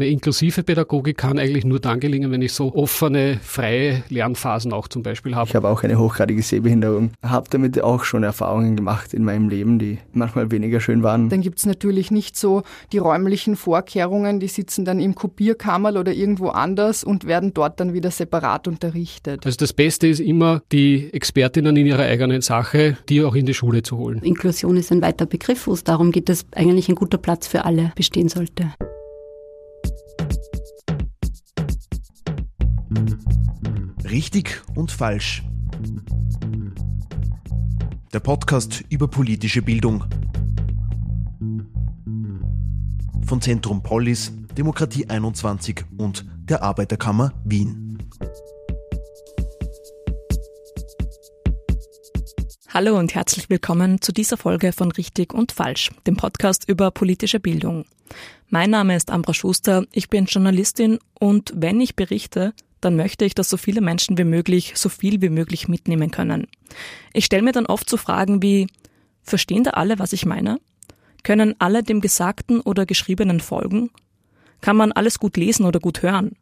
Eine inklusive Pädagogik kann eigentlich nur dann gelingen, wenn ich so offene, freie Lernphasen auch zum Beispiel habe. Ich habe auch eine hochgradige Sehbehinderung, habe damit auch schon Erfahrungen gemacht in meinem Leben, die manchmal weniger schön waren. Dann gibt es natürlich nicht so die räumlichen Vorkehrungen, die sitzen dann im Kopierkammer oder irgendwo anders und werden dort dann wieder separat unterrichtet. Also das Beste ist immer, die Expertinnen in ihrer eigenen Sache, die auch in die Schule zu holen. Inklusion ist ein weiter Begriff, wo es darum geht, dass eigentlich ein guter Platz für alle bestehen sollte. Richtig und falsch. Der Podcast über politische Bildung. Von Zentrum Polis, Demokratie 21 und der Arbeiterkammer Wien. Hallo und herzlich willkommen zu dieser Folge von Richtig und Falsch, dem Podcast über politische Bildung. Mein Name ist Ambra Schuster, ich bin Journalistin und wenn ich berichte, dann möchte ich, dass so viele Menschen wie möglich so viel wie möglich mitnehmen können. Ich stelle mir dann oft so Fragen wie, verstehen da alle, was ich meine? Können alle dem Gesagten oder Geschriebenen folgen? Kann man alles gut lesen oder gut hören?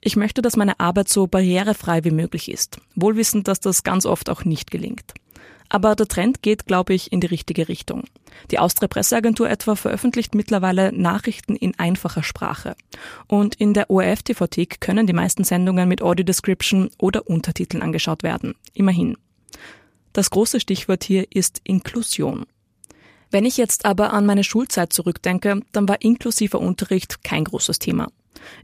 Ich möchte, dass meine Arbeit so barrierefrei wie möglich ist, wohlwissend, dass das ganz oft auch nicht gelingt. Aber der Trend geht, glaube ich, in die richtige Richtung. Die Austria Presseagentur etwa veröffentlicht mittlerweile Nachrichten in einfacher Sprache. Und in der ORF-TV-Thek können die meisten Sendungen mit Audio Description oder Untertiteln angeschaut werden. Immerhin. Das große Stichwort hier ist Inklusion. Wenn ich jetzt aber an meine Schulzeit zurückdenke, dann war inklusiver Unterricht kein großes Thema.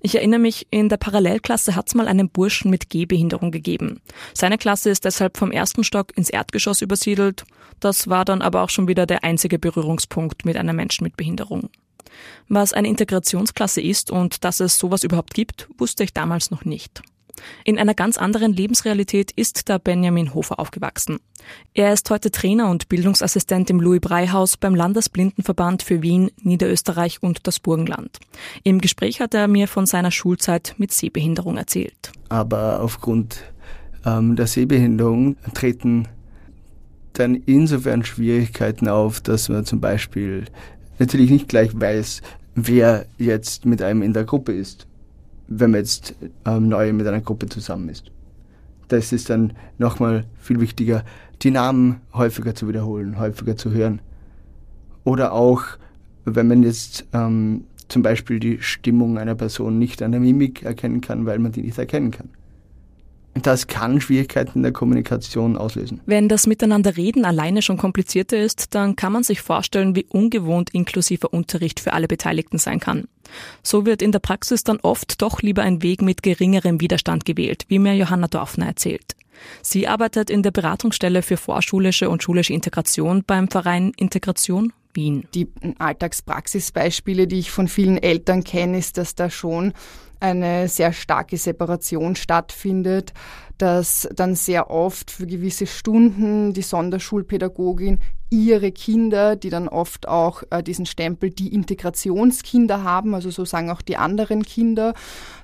Ich erinnere mich, in der Parallelklasse hat es mal einen Burschen mit Gehbehinderung gegeben. Seine Klasse ist deshalb vom ersten Stock ins Erdgeschoss übersiedelt. Das war dann aber auch schon wieder der einzige Berührungspunkt mit einem Menschen mit Behinderung. Was eine Integrationsklasse ist und dass es sowas überhaupt gibt, wusste ich damals noch nicht. In einer ganz anderen Lebensrealität ist der Benjamin Hofer aufgewachsen. Er ist heute Trainer und Bildungsassistent im Louis-Brey-Haus beim Landesblindenverband für Wien, Niederösterreich und das Burgenland. Im Gespräch hat er mir von seiner Schulzeit mit Sehbehinderung erzählt. Aber aufgrund ähm, der Sehbehinderung treten dann insofern Schwierigkeiten auf, dass man zum Beispiel natürlich nicht gleich weiß, wer jetzt mit einem in der Gruppe ist wenn man jetzt ähm, neu mit einer Gruppe zusammen ist. Das ist dann nochmal viel wichtiger, die Namen häufiger zu wiederholen, häufiger zu hören. Oder auch, wenn man jetzt ähm, zum Beispiel die Stimmung einer Person nicht an der Mimik erkennen kann, weil man die nicht erkennen kann. Das kann Schwierigkeiten in der Kommunikation auslösen. Wenn das Miteinanderreden alleine schon komplizierter ist, dann kann man sich vorstellen, wie ungewohnt inklusiver Unterricht für alle Beteiligten sein kann. So wird in der Praxis dann oft doch lieber ein Weg mit geringerem Widerstand gewählt, wie mir Johanna Dorfner erzählt. Sie arbeitet in der Beratungsstelle für vorschulische und schulische Integration beim Verein Integration Wien. Die Alltagspraxisbeispiele, die ich von vielen Eltern kenne, ist, dass da schon eine sehr starke Separation stattfindet, dass dann sehr oft für gewisse Stunden die Sonderschulpädagogin ihre Kinder, die dann oft auch äh, diesen Stempel die Integrationskinder haben, also so sagen auch die anderen Kinder,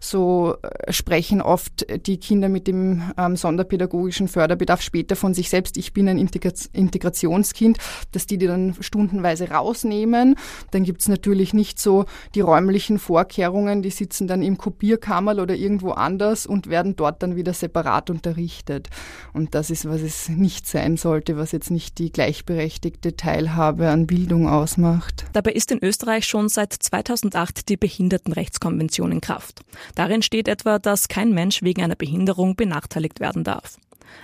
so äh, sprechen oft die Kinder mit dem ähm, sonderpädagogischen Förderbedarf später von sich selbst, ich bin ein Integra Integrationskind, dass die die dann stundenweise rausnehmen. Dann gibt's natürlich nicht so die räumlichen Vorkehrungen, die sitzen dann im Kopierkammer oder irgendwo anders und werden dort dann wieder separat unterrichtet. Und das ist, was es nicht sein sollte, was jetzt nicht die Gleichberechtigung gleichberechtigte Teilhabe an Bildung ausmacht. Dabei ist in Österreich schon seit 2008 die Behindertenrechtskonvention in Kraft. Darin steht etwa, dass kein Mensch wegen einer Behinderung benachteiligt werden darf.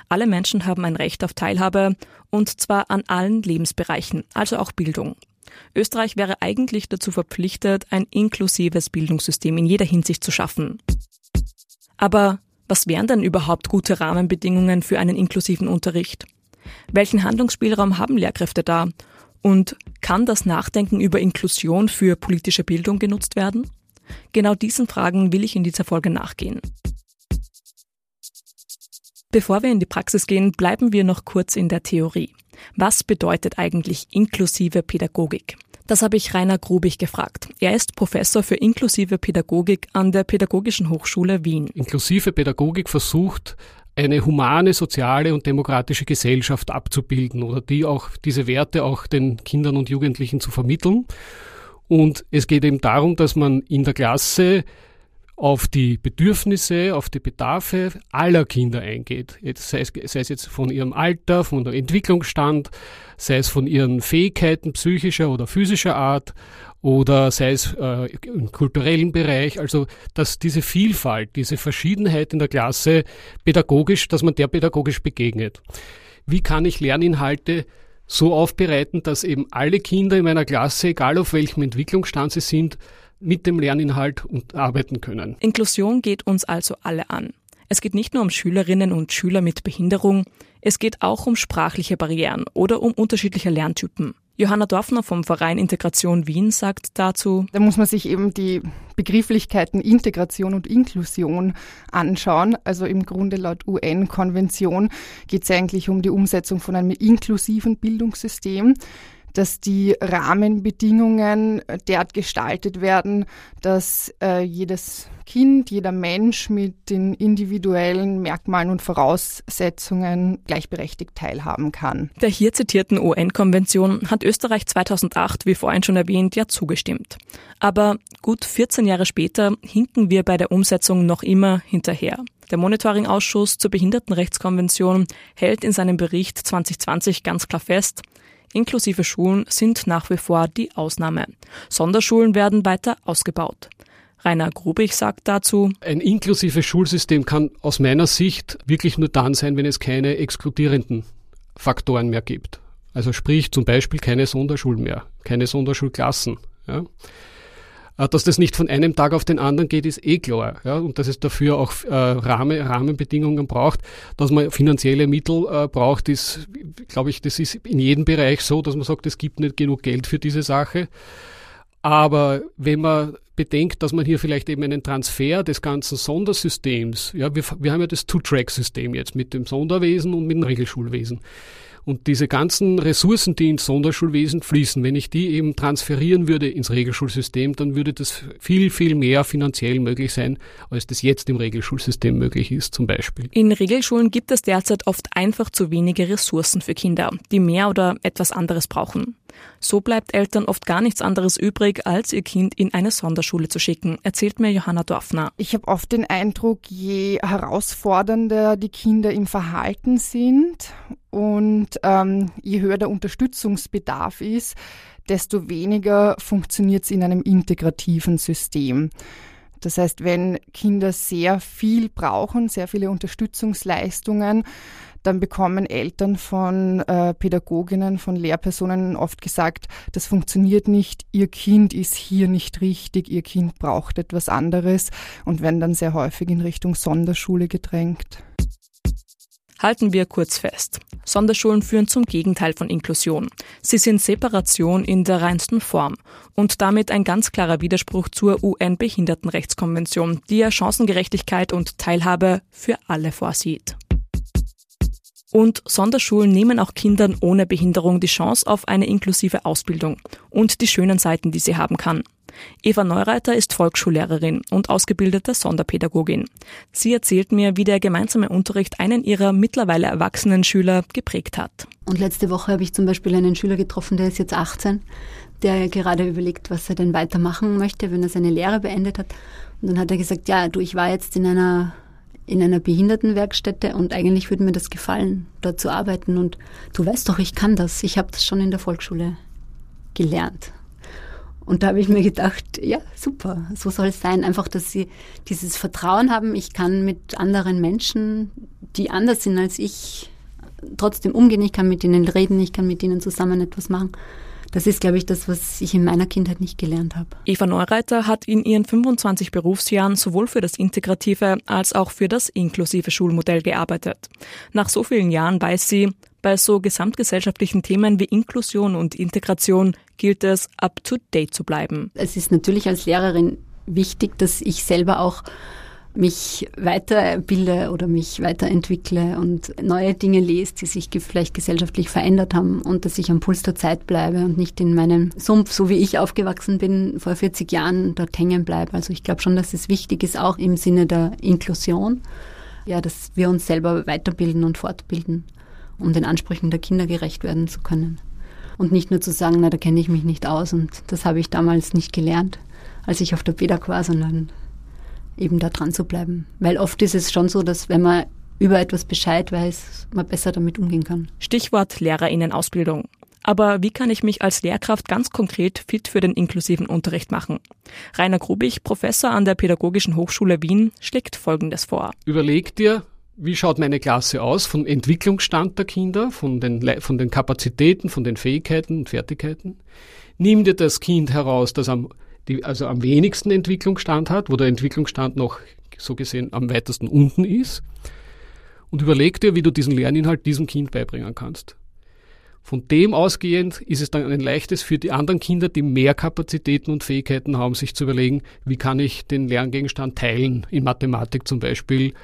Alle Menschen haben ein Recht auf Teilhabe und zwar an allen Lebensbereichen, also auch Bildung. Österreich wäre eigentlich dazu verpflichtet, ein inklusives Bildungssystem in jeder Hinsicht zu schaffen. Aber was wären denn überhaupt gute Rahmenbedingungen für einen inklusiven Unterricht? Welchen Handlungsspielraum haben Lehrkräfte da? Und kann das Nachdenken über Inklusion für politische Bildung genutzt werden? Genau diesen Fragen will ich in dieser Folge nachgehen. Bevor wir in die Praxis gehen, bleiben wir noch kurz in der Theorie. Was bedeutet eigentlich inklusive Pädagogik? Das habe ich Rainer Grubig gefragt. Er ist Professor für inklusive Pädagogik an der Pädagogischen Hochschule Wien. Inklusive Pädagogik versucht, eine humane, soziale und demokratische Gesellschaft abzubilden oder die auch diese Werte auch den Kindern und Jugendlichen zu vermitteln. Und es geht eben darum, dass man in der Klasse auf die Bedürfnisse, auf die Bedarfe aller Kinder eingeht. Jetzt, sei, es, sei es jetzt von ihrem Alter, von der Entwicklungsstand, sei es von ihren Fähigkeiten psychischer oder physischer Art oder sei es äh, im kulturellen Bereich, also dass diese Vielfalt, diese Verschiedenheit in der Klasse pädagogisch, dass man der pädagogisch begegnet. Wie kann ich Lerninhalte so aufbereiten, dass eben alle Kinder in meiner Klasse, egal auf welchem Entwicklungsstand sie sind, mit dem Lerninhalt arbeiten können. Inklusion geht uns also alle an. Es geht nicht nur um Schülerinnen und Schüler mit Behinderung, es geht auch um sprachliche Barrieren oder um unterschiedliche Lerntypen. Johanna Dorfner vom Verein Integration Wien sagt dazu, da muss man sich eben die Begrifflichkeiten Integration und Inklusion anschauen. Also im Grunde laut UN-Konvention geht es eigentlich um die Umsetzung von einem inklusiven Bildungssystem dass die Rahmenbedingungen derart gestaltet werden, dass äh, jedes Kind, jeder Mensch mit den individuellen Merkmalen und Voraussetzungen gleichberechtigt teilhaben kann. Der hier zitierten UN-Konvention hat Österreich 2008, wie vorhin schon erwähnt, ja zugestimmt. Aber gut 14 Jahre später hinken wir bei der Umsetzung noch immer hinterher. Der Monitoring-Ausschuss zur Behindertenrechtskonvention hält in seinem Bericht 2020 ganz klar fest, Inklusive Schulen sind nach wie vor die Ausnahme. Sonderschulen werden weiter ausgebaut. Rainer Grubig sagt dazu, ein inklusives Schulsystem kann aus meiner Sicht wirklich nur dann sein, wenn es keine exkludierenden Faktoren mehr gibt. Also sprich zum Beispiel keine Sonderschulen mehr, keine Sonderschulklassen. Ja. Äh, dass das nicht von einem Tag auf den anderen geht, ist eh klar. Ja? Und dass es dafür auch äh, Rahmen, Rahmenbedingungen braucht, dass man finanzielle Mittel äh, braucht, ist, glaube ich, das ist in jedem Bereich so, dass man sagt, es gibt nicht genug Geld für diese Sache. Aber wenn man bedenkt, dass man hier vielleicht eben einen Transfer des ganzen Sondersystems, ja, wir, wir haben ja das Two-Track-System jetzt mit dem Sonderwesen und mit dem Regelschulwesen. Und diese ganzen Ressourcen, die ins Sonderschulwesen fließen, wenn ich die eben transferieren würde ins Regelschulsystem, dann würde das viel, viel mehr finanziell möglich sein, als das jetzt im Regelschulsystem möglich ist, zum Beispiel. In Regelschulen gibt es derzeit oft einfach zu wenige Ressourcen für Kinder, die mehr oder etwas anderes brauchen. So bleibt Eltern oft gar nichts anderes übrig, als ihr Kind in eine Sonderschule zu schicken, erzählt mir Johanna Dorfner. Ich habe oft den Eindruck, je herausfordernder die Kinder im Verhalten sind und ähm, je höher der Unterstützungsbedarf ist, desto weniger funktioniert es in einem integrativen System. Das heißt, wenn Kinder sehr viel brauchen, sehr viele Unterstützungsleistungen, dann bekommen Eltern von äh, Pädagoginnen, von Lehrpersonen oft gesagt, das funktioniert nicht, ihr Kind ist hier nicht richtig, ihr Kind braucht etwas anderes und werden dann sehr häufig in Richtung Sonderschule gedrängt. Halten wir kurz fest. Sonderschulen führen zum Gegenteil von Inklusion. Sie sind Separation in der reinsten Form und damit ein ganz klarer Widerspruch zur UN-Behindertenrechtskonvention, die ja Chancengerechtigkeit und Teilhabe für alle vorsieht. Und Sonderschulen nehmen auch Kindern ohne Behinderung die Chance auf eine inklusive Ausbildung und die schönen Seiten, die sie haben kann. Eva Neureiter ist Volksschullehrerin und ausgebildete Sonderpädagogin. Sie erzählt mir, wie der gemeinsame Unterricht einen ihrer mittlerweile erwachsenen Schüler geprägt hat. Und letzte Woche habe ich zum Beispiel einen Schüler getroffen, der ist jetzt 18, der gerade überlegt, was er denn weitermachen möchte, wenn er seine Lehre beendet hat. Und dann hat er gesagt, ja, du, ich war jetzt in einer in einer Behindertenwerkstätte und eigentlich würde mir das gefallen, dort zu arbeiten. Und du weißt doch, ich kann das. Ich habe das schon in der Volksschule gelernt. Und da habe ich mir gedacht, ja, super, so soll es sein. Einfach, dass sie dieses Vertrauen haben, ich kann mit anderen Menschen, die anders sind als ich, trotzdem umgehen, ich kann mit ihnen reden, ich kann mit ihnen zusammen etwas machen. Das ist, glaube ich, das, was ich in meiner Kindheit nicht gelernt habe. Eva Neureiter hat in ihren 25 Berufsjahren sowohl für das integrative als auch für das inklusive Schulmodell gearbeitet. Nach so vielen Jahren weiß sie, bei so gesamtgesellschaftlichen Themen wie Inklusion und Integration gilt es, up to date zu bleiben. Es ist natürlich als Lehrerin wichtig, dass ich selber auch mich weiterbilde oder mich weiterentwickle und neue Dinge lese, die sich vielleicht gesellschaftlich verändert haben und dass ich am Puls der Zeit bleibe und nicht in meinem Sumpf, so wie ich aufgewachsen bin, vor 40 Jahren dort hängen bleibe. Also ich glaube schon, dass es wichtig ist, auch im Sinne der Inklusion, ja, dass wir uns selber weiterbilden und fortbilden, um den Ansprüchen der Kinder gerecht werden zu können. Und nicht nur zu sagen, na, da kenne ich mich nicht aus und das habe ich damals nicht gelernt, als ich auf der PEDAG war, sondern eben da dran zu bleiben. Weil oft ist es schon so, dass wenn man über etwas Bescheid weiß, man besser damit umgehen kann. Stichwort Lehrerinnenausbildung. Aber wie kann ich mich als Lehrkraft ganz konkret fit für den inklusiven Unterricht machen? Rainer Grubich, Professor an der Pädagogischen Hochschule Wien, schlägt Folgendes vor. Überleg dir, wie schaut meine Klasse aus vom Entwicklungsstand der Kinder, von den, von den Kapazitäten, von den Fähigkeiten und Fertigkeiten. Nimm dir das Kind heraus, das am, die, also am wenigsten Entwicklungsstand hat, wo der Entwicklungsstand noch so gesehen am weitesten unten ist. Und überleg dir, wie du diesen Lerninhalt diesem Kind beibringen kannst. Von dem ausgehend ist es dann ein leichtes für die anderen Kinder, die mehr Kapazitäten und Fähigkeiten haben, sich zu überlegen, wie kann ich den Lerngegenstand teilen, in Mathematik zum Beispiel.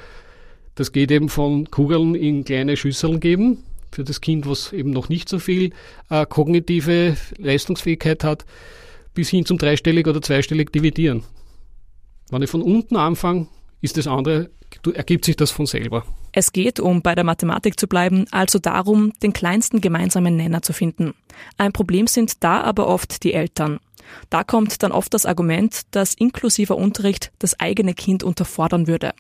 Das geht eben von Kugeln in kleine Schüsseln geben, für das Kind, was eben noch nicht so viel äh, kognitive Leistungsfähigkeit hat, bis hin zum dreistellig oder zweistellig dividieren. Wenn ich von unten anfange, ist das andere, ergibt sich das von selber. Es geht, um bei der Mathematik zu bleiben, also darum, den kleinsten gemeinsamen Nenner zu finden. Ein Problem sind da aber oft die Eltern. Da kommt dann oft das Argument, dass inklusiver Unterricht das eigene Kind unterfordern würde.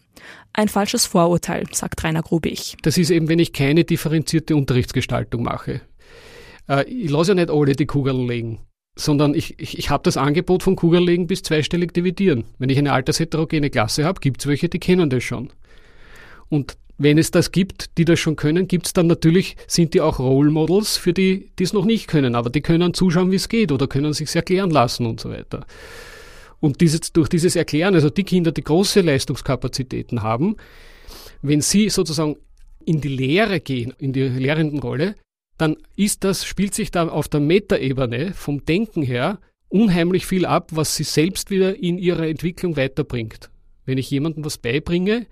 Ein falsches Vorurteil, sagt Rainer Grubich. Das ist eben, wenn ich keine differenzierte Unterrichtsgestaltung mache. Äh, ich lasse ja nicht alle die Kugeln legen sondern ich, ich, ich habe das Angebot von Kugellegen bis zweistellig dividieren. Wenn ich eine altersheterogene Klasse habe, gibt es welche, die kennen das schon. Und wenn es das gibt, die das schon können, gibt es dann natürlich, sind die auch Role Models für die, die es noch nicht können, aber die können zuschauen, wie es geht oder können sich erklären lassen und so weiter. Und dieses, durch dieses Erklären, also die Kinder, die große Leistungskapazitäten haben, wenn sie sozusagen in die Lehre gehen, in die Lehrendenrolle, dann ist das, spielt sich da auf der Metaebene vom Denken her unheimlich viel ab, was sie selbst wieder in ihrer Entwicklung weiterbringt. Wenn ich jemandem was beibringe,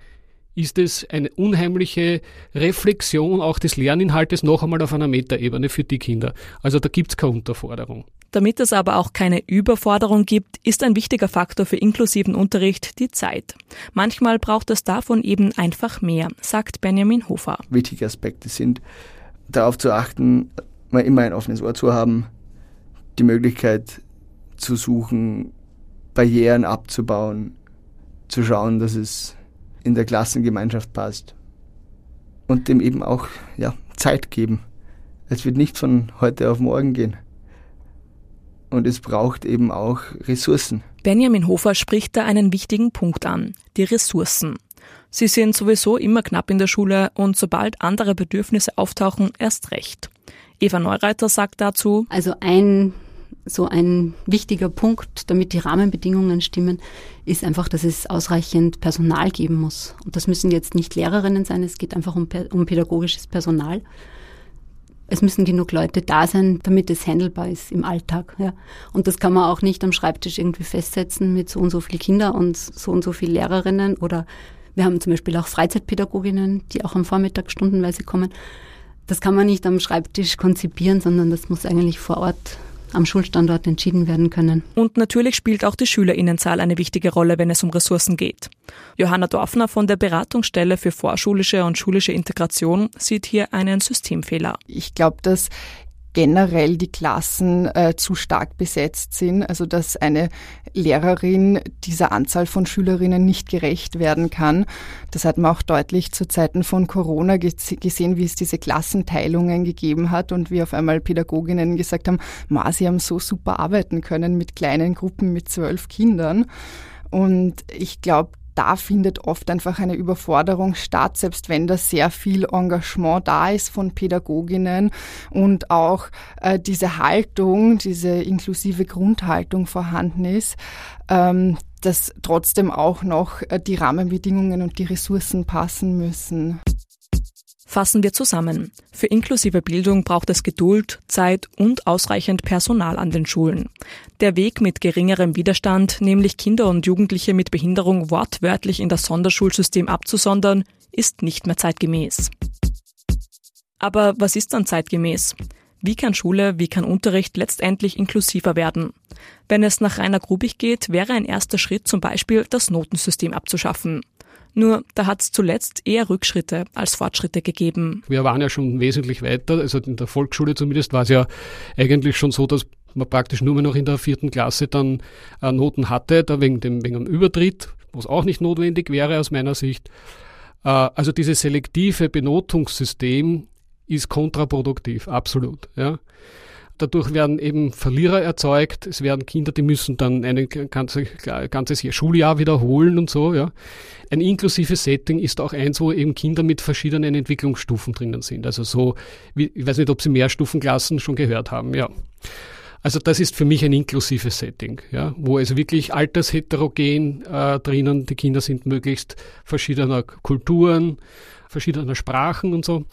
ist es eine unheimliche Reflexion auch des Lerninhaltes noch einmal auf einer Metaebene für die Kinder. Also da gibt es keine Unterforderung. Damit es aber auch keine Überforderung gibt, ist ein wichtiger Faktor für inklusiven Unterricht die Zeit. Manchmal braucht es davon eben einfach mehr, sagt Benjamin Hofer. Wichtige Aspekte sind, darauf zu achten, mal immer ein offenes Ohr zu haben, die Möglichkeit zu suchen, Barrieren abzubauen, zu schauen, dass es in der Klassengemeinschaft passt und dem eben auch ja, Zeit geben. Es wird nicht von heute auf morgen gehen. Und es braucht eben auch Ressourcen. Benjamin Hofer spricht da einen wichtigen Punkt an, die Ressourcen. Sie sind sowieso immer knapp in der Schule und sobald andere Bedürfnisse auftauchen, erst recht. Eva Neureiter sagt dazu, also ein so ein wichtiger Punkt, damit die Rahmenbedingungen stimmen, ist einfach, dass es ausreichend Personal geben muss. Und das müssen jetzt nicht Lehrerinnen sein, es geht einfach um, um pädagogisches Personal. Es müssen genug Leute da sein, damit es handelbar ist im Alltag. Ja. Und das kann man auch nicht am Schreibtisch irgendwie festsetzen mit so und so viel Kinder und so und so viel Lehrerinnen oder wir haben zum Beispiel auch Freizeitpädagoginnen, die auch am Vormittag stundenweise kommen. Das kann man nicht am Schreibtisch konzipieren, sondern das muss eigentlich vor Ort am Schulstandort entschieden werden können. Und natürlich spielt auch die Schülerinnenzahl eine wichtige Rolle, wenn es um Ressourcen geht. Johanna Dorfner von der Beratungsstelle für vorschulische und schulische Integration sieht hier einen Systemfehler. Ich glaube, dass generell die Klassen äh, zu stark besetzt sind, also dass eine Lehrerin dieser Anzahl von Schülerinnen nicht gerecht werden kann. Das hat man auch deutlich zu Zeiten von Corona gesehen, wie es diese Klassenteilungen gegeben hat und wie auf einmal Pädagoginnen gesagt haben, Ma, sie haben so super arbeiten können mit kleinen Gruppen mit zwölf Kindern. Und ich glaube, da findet oft einfach eine Überforderung statt, selbst wenn da sehr viel Engagement da ist von Pädagoginnen und auch äh, diese Haltung, diese inklusive Grundhaltung vorhanden ist, ähm, dass trotzdem auch noch äh, die Rahmenbedingungen und die Ressourcen passen müssen. Fassen wir zusammen. Für inklusive Bildung braucht es Geduld, Zeit und ausreichend Personal an den Schulen. Der Weg mit geringerem Widerstand, nämlich Kinder und Jugendliche mit Behinderung wortwörtlich in das Sonderschulsystem abzusondern, ist nicht mehr zeitgemäß. Aber was ist dann zeitgemäß? Wie kann Schule, wie kann Unterricht letztendlich inklusiver werden? Wenn es nach Rainer Grubich geht, wäre ein erster Schritt zum Beispiel, das Notensystem abzuschaffen. Nur da hat es zuletzt eher Rückschritte als Fortschritte gegeben. Wir waren ja schon wesentlich weiter. Also in der Volksschule zumindest war es ja eigentlich schon so, dass man praktisch nur mehr noch in der vierten Klasse dann äh, Noten hatte, da wegen dem, wegen dem Übertritt, was auch nicht notwendig wäre aus meiner Sicht. Äh, also dieses selektive Benotungssystem ist kontraproduktiv, absolut. Ja. Dadurch werden eben Verlierer erzeugt. Es werden Kinder, die müssen dann ein ganze, ganzes Schuljahr wiederholen und so. Ja. Ein inklusives Setting ist auch eins, wo eben Kinder mit verschiedenen Entwicklungsstufen drinnen sind. Also so, wie, ich weiß nicht, ob Sie Mehrstufenklassen schon gehört haben. Ja. Also das ist für mich ein inklusives Setting, ja, wo es wirklich altersheterogen äh, drinnen, die Kinder sind möglichst verschiedener Kulturen, verschiedener Sprachen und so.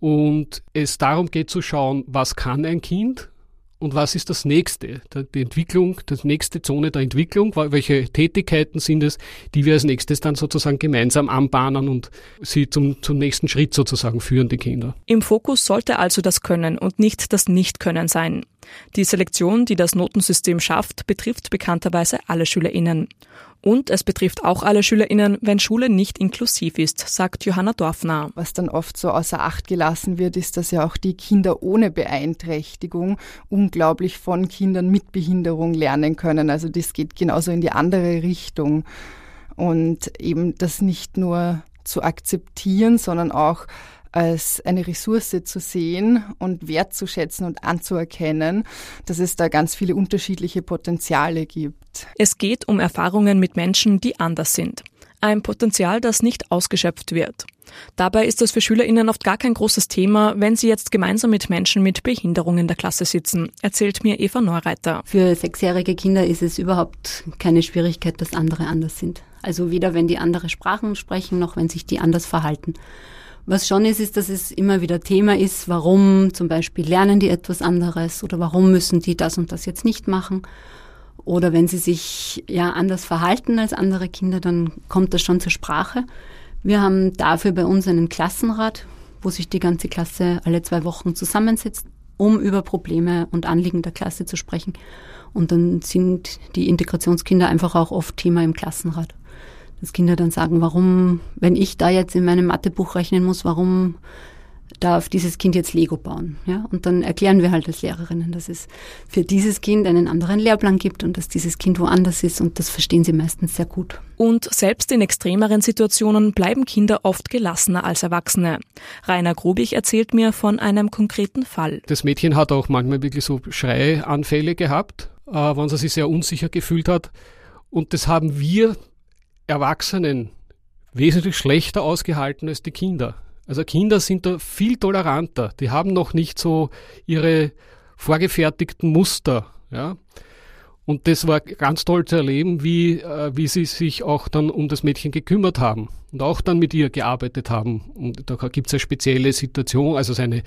Und es darum geht zu schauen, was kann ein Kind und was ist das nächste, die Entwicklung, die nächste Zone der Entwicklung, welche Tätigkeiten sind es, die wir als nächstes dann sozusagen gemeinsam anbahnen und sie zum, zum nächsten Schritt sozusagen führen, die Kinder. Im Fokus sollte also das Können und nicht das Nicht-Können sein. Die Selektion, die das Notensystem schafft, betrifft bekannterweise alle SchülerInnen. Und es betrifft auch alle SchülerInnen, wenn Schule nicht inklusiv ist, sagt Johanna Dorfner. Was dann oft so außer Acht gelassen wird, ist, dass ja auch die Kinder ohne Beeinträchtigung unglaublich von Kindern mit Behinderung lernen können. Also das geht genauso in die andere Richtung. Und eben das nicht nur zu akzeptieren, sondern auch als eine Ressource zu sehen und wertzuschätzen und anzuerkennen, dass es da ganz viele unterschiedliche Potenziale gibt. Es geht um Erfahrungen mit Menschen, die anders sind. Ein Potenzial, das nicht ausgeschöpft wird. Dabei ist das für SchülerInnen oft gar kein großes Thema, wenn sie jetzt gemeinsam mit Menschen mit Behinderung in der Klasse sitzen, erzählt mir Eva Neureiter. Für sechsjährige Kinder ist es überhaupt keine Schwierigkeit, dass andere anders sind. Also weder wenn die andere Sprachen sprechen, noch wenn sich die anders verhalten. Was schon ist, ist, dass es immer wieder Thema ist, warum zum Beispiel lernen die etwas anderes oder warum müssen die das und das jetzt nicht machen. Oder wenn sie sich ja anders verhalten als andere Kinder, dann kommt das schon zur Sprache. Wir haben dafür bei uns einen Klassenrat, wo sich die ganze Klasse alle zwei Wochen zusammensetzt, um über Probleme und Anliegen der Klasse zu sprechen. Und dann sind die Integrationskinder einfach auch oft Thema im Klassenrat dass Kinder dann sagen, warum, wenn ich da jetzt in meinem Mathebuch rechnen muss, warum darf dieses Kind jetzt Lego bauen? Ja? Und dann erklären wir halt als Lehrerinnen, dass es für dieses Kind einen anderen Lehrplan gibt und dass dieses Kind woanders ist und das verstehen sie meistens sehr gut. Und selbst in extremeren Situationen bleiben Kinder oft gelassener als Erwachsene. Rainer Grubich erzählt mir von einem konkreten Fall. Das Mädchen hat auch manchmal wirklich so Schreianfälle gehabt, äh, wenn sie sich sehr unsicher gefühlt hat. Und das haben wir Erwachsenen wesentlich schlechter ausgehalten als die Kinder. Also Kinder sind da viel toleranter. Die haben noch nicht so ihre vorgefertigten Muster. Ja. Und das war ganz toll zu erleben, wie, äh, wie sie sich auch dann um das Mädchen gekümmert haben und auch dann mit ihr gearbeitet haben. Und da gibt es eine spezielle Situation, also seine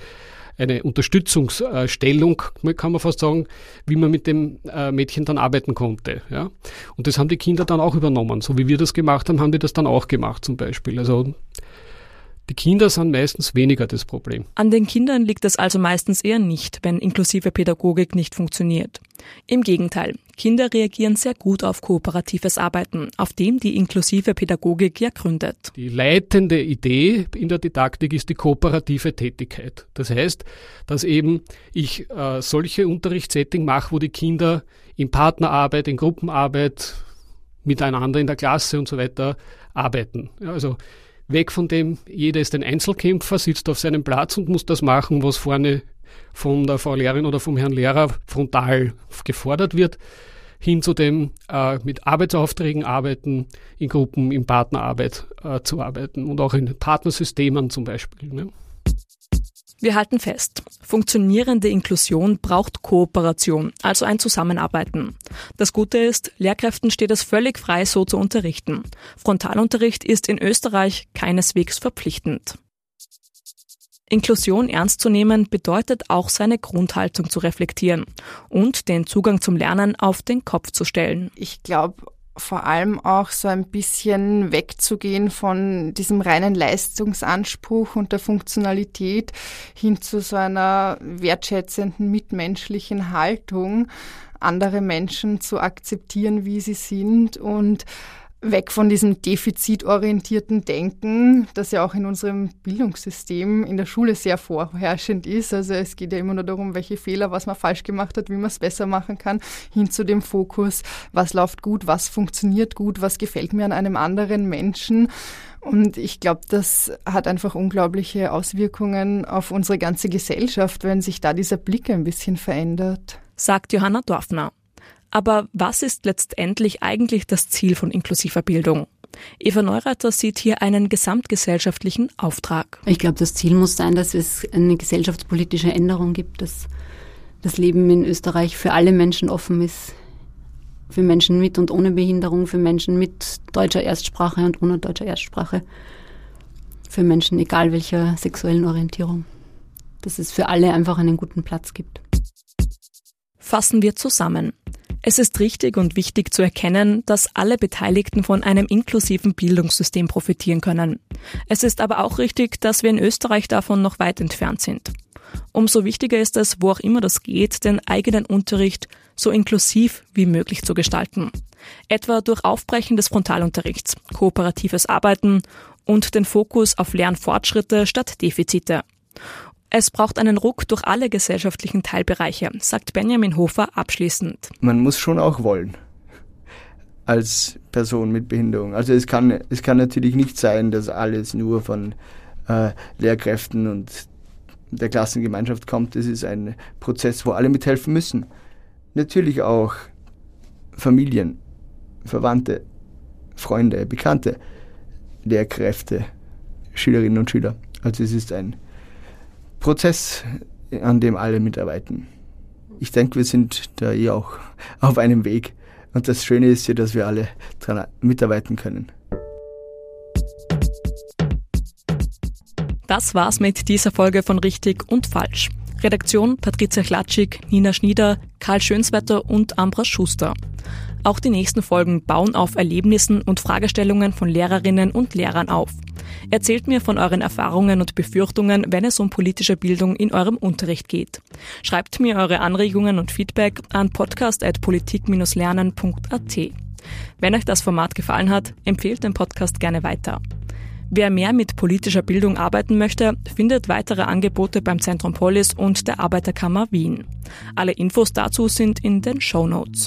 eine Unterstützungsstellung, kann man fast sagen, wie man mit dem äh, Mädchen dann arbeiten konnte. Ja? Und das haben die Kinder dann auch übernommen. So wie wir das gemacht haben, haben die das dann auch gemacht zum Beispiel. Also die Kinder sind meistens weniger das Problem. An den Kindern liegt es also meistens eher nicht, wenn inklusive Pädagogik nicht funktioniert. Im Gegenteil, Kinder reagieren sehr gut auf kooperatives Arbeiten, auf dem die inklusive Pädagogik ja gründet. Die leitende Idee in der Didaktik ist die kooperative Tätigkeit. Das heißt, dass eben ich äh, solche Unterrichtssetting mache, wo die Kinder in Partnerarbeit, in Gruppenarbeit miteinander in der Klasse und so weiter arbeiten. Ja, also weg von dem, jeder ist ein Einzelkämpfer, sitzt auf seinem Platz und muss das machen, was vorne von der Frau Lehrerin oder vom Herrn Lehrer frontal gefordert wird, hin zu dem äh, mit Arbeitsaufträgen arbeiten, in Gruppen, in Partnerarbeit äh, zu arbeiten und auch in Partnersystemen zum Beispiel. Ne? Wir halten fest, funktionierende Inklusion braucht Kooperation, also ein Zusammenarbeiten. Das Gute ist, Lehrkräften steht es völlig frei, so zu unterrichten. Frontalunterricht ist in Österreich keineswegs verpflichtend. Inklusion ernst zu nehmen bedeutet auch seine Grundhaltung zu reflektieren und den Zugang zum Lernen auf den Kopf zu stellen. Ich glaube, vor allem auch so ein bisschen wegzugehen von diesem reinen Leistungsanspruch und der Funktionalität hin zu so einer wertschätzenden mitmenschlichen Haltung, andere Menschen zu akzeptieren, wie sie sind und weg von diesem defizitorientierten Denken, das ja auch in unserem Bildungssystem in der Schule sehr vorherrschend ist. Also es geht ja immer nur darum, welche Fehler, was man falsch gemacht hat, wie man es besser machen kann, hin zu dem Fokus, was läuft gut, was funktioniert gut, was gefällt mir an einem anderen Menschen. Und ich glaube, das hat einfach unglaubliche Auswirkungen auf unsere ganze Gesellschaft, wenn sich da dieser Blick ein bisschen verändert. Sagt Johanna Dorfner. Aber was ist letztendlich eigentlich das Ziel von inklusiver Bildung? Eva Neureiter sieht hier einen gesamtgesellschaftlichen Auftrag. Ich glaube, das Ziel muss sein, dass es eine gesellschaftspolitische Änderung gibt, dass das Leben in Österreich für alle Menschen offen ist. Für Menschen mit und ohne Behinderung, für Menschen mit deutscher Erstsprache und ohne deutscher Erstsprache. Für Menschen egal welcher sexuellen Orientierung. Dass es für alle einfach einen guten Platz gibt. Fassen wir zusammen. Es ist richtig und wichtig zu erkennen, dass alle Beteiligten von einem inklusiven Bildungssystem profitieren können. Es ist aber auch richtig, dass wir in Österreich davon noch weit entfernt sind. Umso wichtiger ist es, wo auch immer das geht, den eigenen Unterricht so inklusiv wie möglich zu gestalten. Etwa durch Aufbrechen des Frontalunterrichts, kooperatives Arbeiten und den Fokus auf Lernfortschritte statt Defizite. Es braucht einen Ruck durch alle gesellschaftlichen Teilbereiche, sagt Benjamin Hofer abschließend. Man muss schon auch wollen als Person mit Behinderung. Also es kann, es kann natürlich nicht sein, dass alles nur von äh, Lehrkräften und der Klassengemeinschaft kommt. Es ist ein Prozess, wo alle mithelfen müssen. Natürlich auch Familien, Verwandte, Freunde, Bekannte, Lehrkräfte, Schülerinnen und Schüler. Also es ist ein Prozess, an dem alle mitarbeiten. Ich denke, wir sind da eh auch auf einem Weg. Und das Schöne ist ja, dass wir alle daran mitarbeiten können. Das war's mit dieser Folge von Richtig und Falsch. Redaktion Patricia Klatschik, Nina Schnieder, Karl Schönswetter und Ambras Schuster. Auch die nächsten Folgen bauen auf Erlebnissen und Fragestellungen von Lehrerinnen und Lehrern auf. Erzählt mir von euren Erfahrungen und Befürchtungen, wenn es um politische Bildung in eurem Unterricht geht. Schreibt mir eure Anregungen und Feedback an podcast.politik-lernen.at. Wenn euch das Format gefallen hat, empfehlt den Podcast gerne weiter. Wer mehr mit politischer Bildung arbeiten möchte, findet weitere Angebote beim Zentrum Polis und der Arbeiterkammer Wien. Alle Infos dazu sind in den Show Notes.